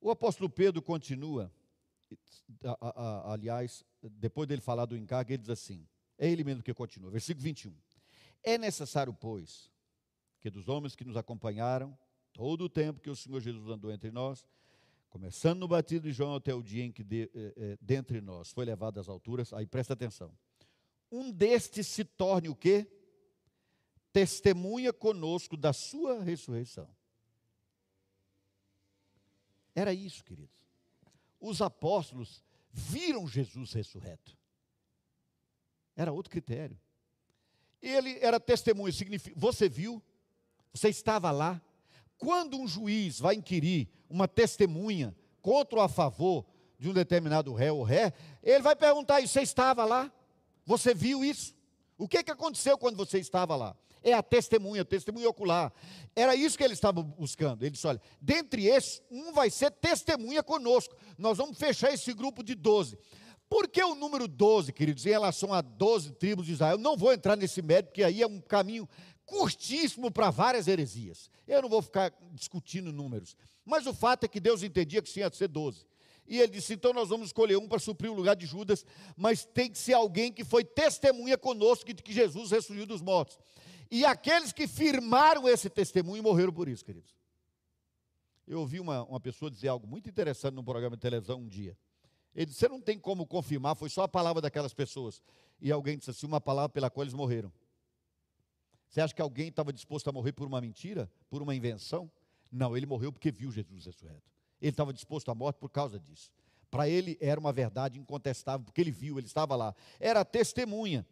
o apóstolo Pedro continua, aliás, depois dele falar do encargo, ele diz assim: é ele mesmo que continua, versículo 21. É necessário, pois, que dos homens que nos acompanharam, todo o tempo que o Senhor Jesus andou entre nós, começando no batido de João até o dia em que de, eh, eh, dentre nós foi levado às alturas, aí presta atenção. Um destes se torne o quê? Testemunha conosco da sua ressurreição. Era isso, queridos. Os apóstolos viram Jesus ressurreto. Era outro critério. Ele era testemunho, significa, você viu, você estava lá. Quando um juiz vai inquirir uma testemunha contra ou a favor de um determinado réu ou ré, ele vai perguntar: você estava lá? Você viu isso? O que, que aconteceu quando você estava lá? É a testemunha, testemunha ocular. Era isso que ele estava buscando. Ele disse: olha, dentre esses, um vai ser testemunha conosco. Nós vamos fechar esse grupo de 12. Por que o número 12, queridos, em relação a 12 tribos de Israel? Não vou entrar nesse mérito, porque aí é um caminho curtíssimo para várias heresias. Eu não vou ficar discutindo números. Mas o fato é que Deus entendia que tinha de ser 12. E ele disse: então nós vamos escolher um para suprir o lugar de Judas, mas tem que ser alguém que foi testemunha conosco de que Jesus ressurgiu dos mortos. E aqueles que firmaram esse testemunho morreram por isso, queridos. Eu ouvi uma, uma pessoa dizer algo muito interessante num programa de televisão um dia. Ele disse: Você não tem como confirmar, foi só a palavra daquelas pessoas. E alguém disse assim: Uma palavra pela qual eles morreram. Você acha que alguém estava disposto a morrer por uma mentira? Por uma invenção? Não, ele morreu porque viu Jesus ressurreto. Ele estava disposto à morte por causa disso. Para ele era uma verdade incontestável, porque ele viu, ele estava lá. Era testemunha.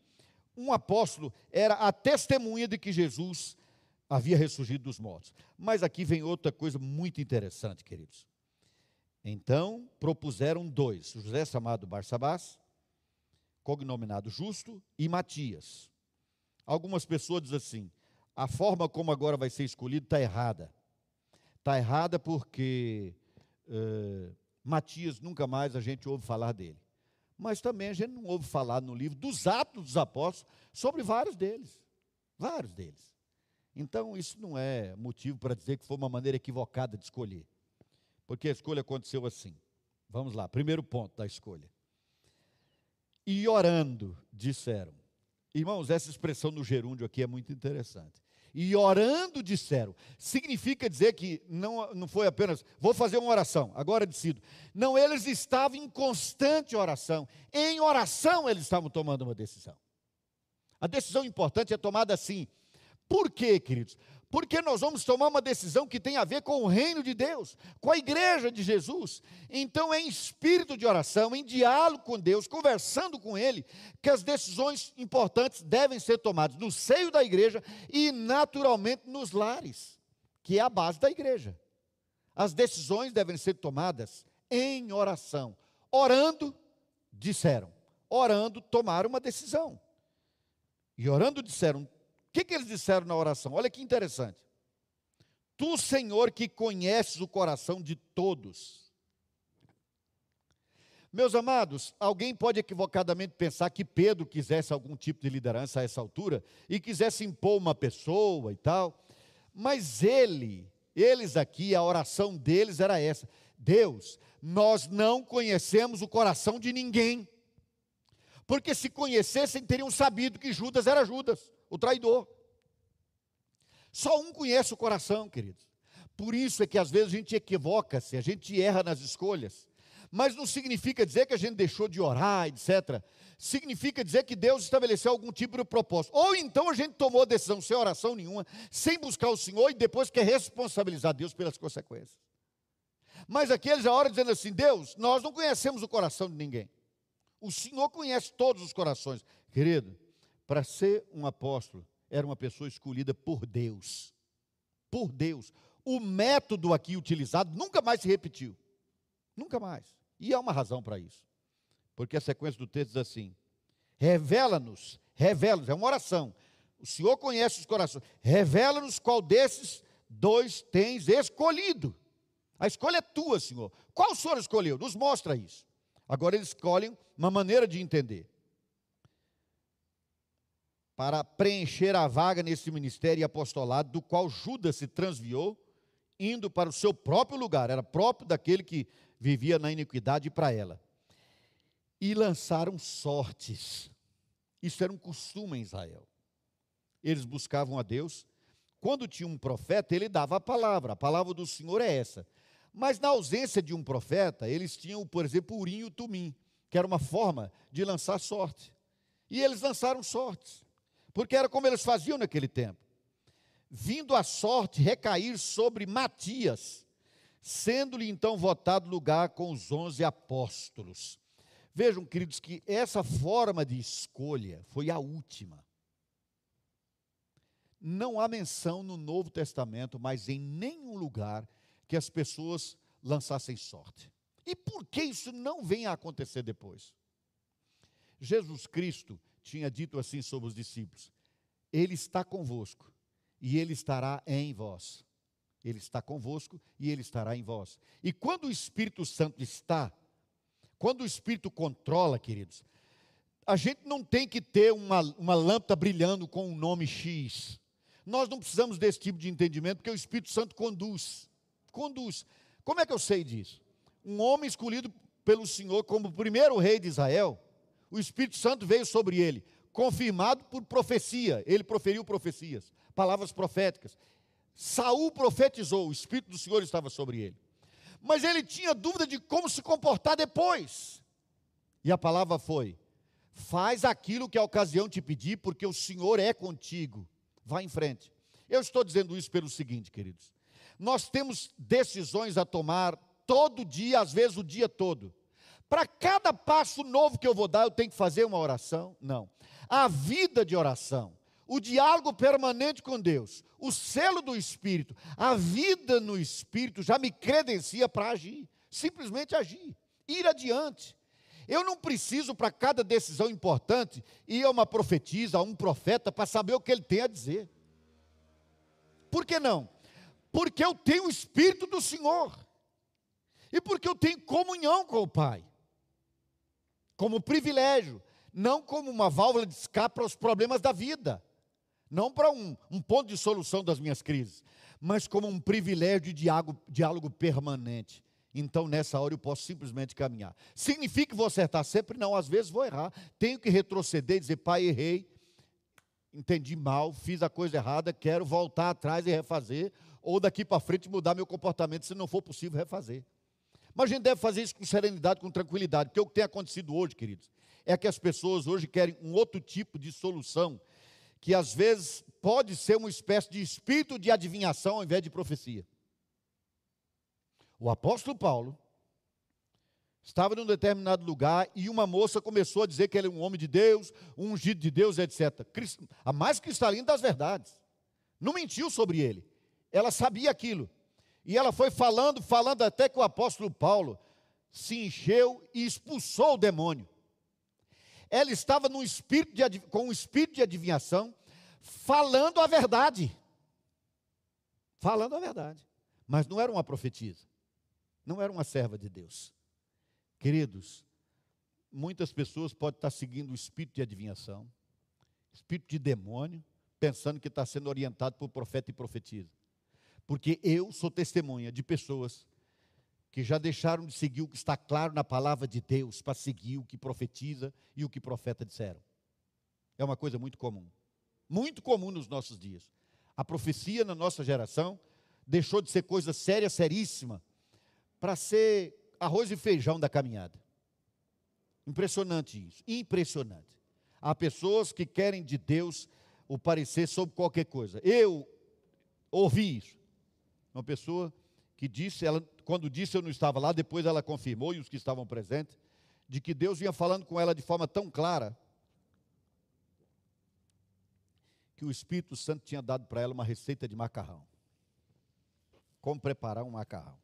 Um apóstolo era a testemunha de que Jesus havia ressurgido dos mortos. Mas aqui vem outra coisa muito interessante, queridos. Então propuseram dois: José chamado Barsabás, cognominado Justo, e Matias. Algumas pessoas dizem assim: a forma como agora vai ser escolhido está errada. Está errada porque uh, Matias nunca mais a gente ouve falar dele. Mas também a gente não ouve falar no livro dos Atos dos Apóstolos sobre vários deles. Vários deles. Então, isso não é motivo para dizer que foi uma maneira equivocada de escolher. Porque a escolha aconteceu assim. Vamos lá, primeiro ponto da escolha. E orando, disseram. Irmãos, essa expressão no gerúndio aqui é muito interessante. E orando disseram. Significa dizer que não, não foi apenas, vou fazer uma oração, agora decido. Não, eles estavam em constante oração. Em oração eles estavam tomando uma decisão. A decisão importante é tomada assim. Por quê, queridos? Porque nós vamos tomar uma decisão que tem a ver com o reino de Deus, com a igreja de Jesus. Então, é em espírito de oração, em diálogo com Deus, conversando com Ele, que as decisões importantes devem ser tomadas no seio da igreja e, naturalmente, nos lares, que é a base da igreja. As decisões devem ser tomadas em oração. Orando, disseram. Orando, tomaram uma decisão. E orando, disseram: que, que eles disseram na oração? Olha que interessante. Tu, Senhor, que conheces o coração de todos. Meus amados, alguém pode equivocadamente pensar que Pedro quisesse algum tipo de liderança a essa altura e quisesse impor uma pessoa e tal, mas ele, eles aqui, a oração deles era essa: Deus, nós não conhecemos o coração de ninguém, porque se conhecessem teriam sabido que Judas era Judas o traidor. Só um conhece o coração, queridos. Por isso é que às vezes a gente equivoca-se, a gente erra nas escolhas. Mas não significa dizer que a gente deixou de orar, etc. Significa dizer que Deus estabeleceu algum tipo de propósito. Ou então a gente tomou decisão sem oração nenhuma, sem buscar o Senhor e depois quer responsabilizar Deus pelas consequências. Mas aqueles a hora dizendo assim: Deus, nós não conhecemos o coração de ninguém. O Senhor conhece todos os corações. Querido, para ser um apóstolo, era uma pessoa escolhida por Deus. Por Deus. O método aqui utilizado nunca mais se repetiu. Nunca mais. E há uma razão para isso. Porque a sequência do texto diz assim: revela-nos, revela-nos, é uma oração. O Senhor conhece os corações. Revela-nos qual desses dois tens escolhido. A escolha é tua, Senhor. Qual o Senhor escolheu? Nos mostra isso. Agora eles escolhem uma maneira de entender para preencher a vaga nesse ministério e apostolado, do qual Judas se transviou, indo para o seu próprio lugar, era próprio daquele que vivia na iniquidade para ela. E lançaram sortes. Isso era um costume em Israel. Eles buscavam a Deus. Quando tinha um profeta, ele dava a palavra. A palavra do Senhor é essa. Mas na ausência de um profeta, eles tinham, por exemplo, urim e o tumim, que era uma forma de lançar sorte. E eles lançaram sortes porque era como eles faziam naquele tempo. Vindo a sorte recair sobre Matias, sendo-lhe então votado lugar com os onze apóstolos. Vejam, queridos, que essa forma de escolha foi a última. Não há menção no Novo Testamento, mas em nenhum lugar, que as pessoas lançassem sorte. E por que isso não vem a acontecer depois? Jesus Cristo tinha dito assim sobre os discípulos: Ele está convosco e ele estará em vós. Ele está convosco e ele estará em vós. E quando o Espírito Santo está, quando o Espírito controla, queridos, a gente não tem que ter uma, uma lâmpada brilhando com um nome X. Nós não precisamos desse tipo de entendimento, porque o Espírito Santo conduz. Conduz. Como é que eu sei disso? um homem escolhido pelo Senhor como primeiro rei de Israel, o Espírito Santo veio sobre ele, confirmado por profecia. Ele proferiu profecias, palavras proféticas. Saul profetizou, o Espírito do Senhor estava sobre ele. Mas ele tinha dúvida de como se comportar depois. E a palavra foi: faz aquilo que a ocasião te pedir, porque o Senhor é contigo. Vá em frente. Eu estou dizendo isso pelo seguinte, queridos. Nós temos decisões a tomar todo dia, às vezes o dia todo. Para cada passo novo que eu vou dar, eu tenho que fazer uma oração? Não. A vida de oração, o diálogo permanente com Deus, o selo do Espírito, a vida no Espírito já me credencia para agir, simplesmente agir, ir adiante. Eu não preciso, para cada decisão importante, ir a uma profetisa, a um profeta, para saber o que ele tem a dizer. Por que não? Porque eu tenho o Espírito do Senhor. E porque eu tenho comunhão com o Pai. Como privilégio, não como uma válvula de escape para os problemas da vida. Não para um, um ponto de solução das minhas crises, mas como um privilégio de diálogo, diálogo permanente. Então, nessa hora, eu posso simplesmente caminhar. Significa que vou acertar sempre? Não, às vezes vou errar. Tenho que retroceder e dizer, pai, errei, entendi mal, fiz a coisa errada, quero voltar atrás e refazer, ou daqui para frente mudar meu comportamento, se não for possível refazer. Mas a gente deve fazer isso com serenidade, com tranquilidade, porque o que tem acontecido hoje, queridos, é que as pessoas hoje querem um outro tipo de solução, que às vezes pode ser uma espécie de espírito de adivinhação ao invés de profecia. O apóstolo Paulo estava num determinado lugar e uma moça começou a dizer que ele é um homem de Deus, um ungido de Deus, etc. A mais cristalina das verdades. Não mentiu sobre ele. Ela sabia aquilo. E ela foi falando, falando até que o apóstolo Paulo se encheu e expulsou o demônio. Ela estava espírito de, com um espírito de adivinhação, falando a verdade. Falando a verdade. Mas não era uma profetisa. Não era uma serva de Deus. Queridos, muitas pessoas podem estar seguindo o espírito de adivinhação, espírito de demônio, pensando que está sendo orientado por profeta e profetisa. Porque eu sou testemunha de pessoas que já deixaram de seguir o que está claro na palavra de Deus para seguir o que profetiza e o que profeta disseram. É uma coisa muito comum. Muito comum nos nossos dias. A profecia na nossa geração deixou de ser coisa séria, seríssima, para ser arroz e feijão da caminhada. Impressionante isso, impressionante. Há pessoas que querem de Deus o parecer sobre qualquer coisa. Eu ouvi isso. Uma pessoa que disse, ela, quando disse eu não estava lá, depois ela confirmou, e os que estavam presentes, de que Deus vinha falando com ela de forma tão clara, que o Espírito Santo tinha dado para ela uma receita de macarrão. Como preparar um macarrão.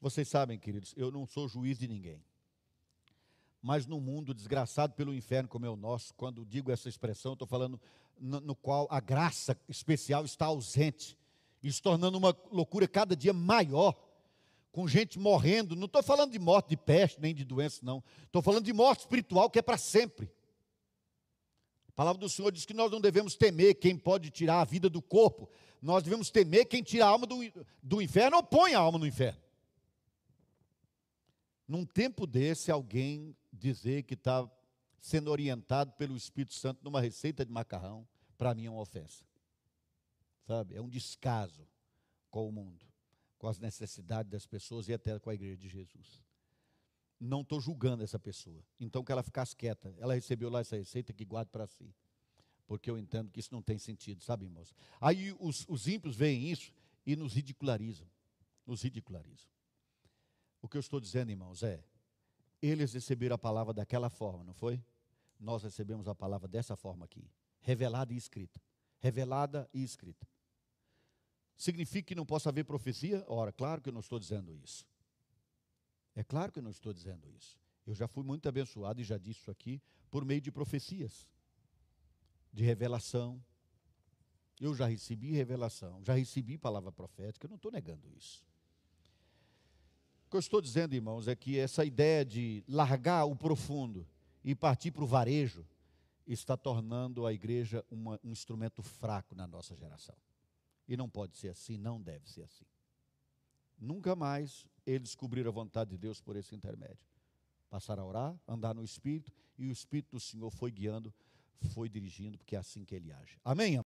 Vocês sabem, queridos, eu não sou juiz de ninguém. Mas no mundo desgraçado pelo inferno como é o nosso, quando digo essa expressão, estou falando no, no, qual a graça especial está ausente, e se tornando uma loucura cada dia maior, com gente morrendo. Não estou falando de morte de peste, nem de doença, não. Estou falando de morte espiritual que é para sempre. A palavra do Senhor diz que nós não devemos temer quem pode tirar a vida do corpo, nós devemos temer quem tira a alma do, do inferno ou põe a alma no inferno. Num tempo desse, alguém dizer que está sendo orientado pelo Espírito Santo numa receita de macarrão, para mim é uma ofensa. Sabe? É um descaso com o mundo, com as necessidades das pessoas e até com a igreja de Jesus. Não estou julgando essa pessoa. Então que ela ficasse quieta. Ela recebeu lá essa receita que guarde para si. Porque eu entendo que isso não tem sentido, sabe, irmãos? Aí os, os ímpios veem isso e nos ridicularizam. Nos ridicularizam. O que eu estou dizendo, irmãos, é: eles receberam a palavra daquela forma, não foi? Nós recebemos a palavra dessa forma aqui, revelada e escrita. Revelada e escrita. Significa que não possa haver profecia? Ora, claro que eu não estou dizendo isso. É claro que eu não estou dizendo isso. Eu já fui muito abençoado e já disse isso aqui por meio de profecias, de revelação. Eu já recebi revelação, já recebi palavra profética, eu não estou negando isso. O que eu estou dizendo, irmãos, é que essa ideia de largar o profundo e partir para o varejo está tornando a igreja uma, um instrumento fraco na nossa geração. E não pode ser assim, não deve ser assim. nunca mais eles descobriram a vontade de Deus por esse intermédio. Passaram a orar, andar no Espírito, e o Espírito do Senhor foi guiando, foi dirigindo, porque é assim que ele age. Amém?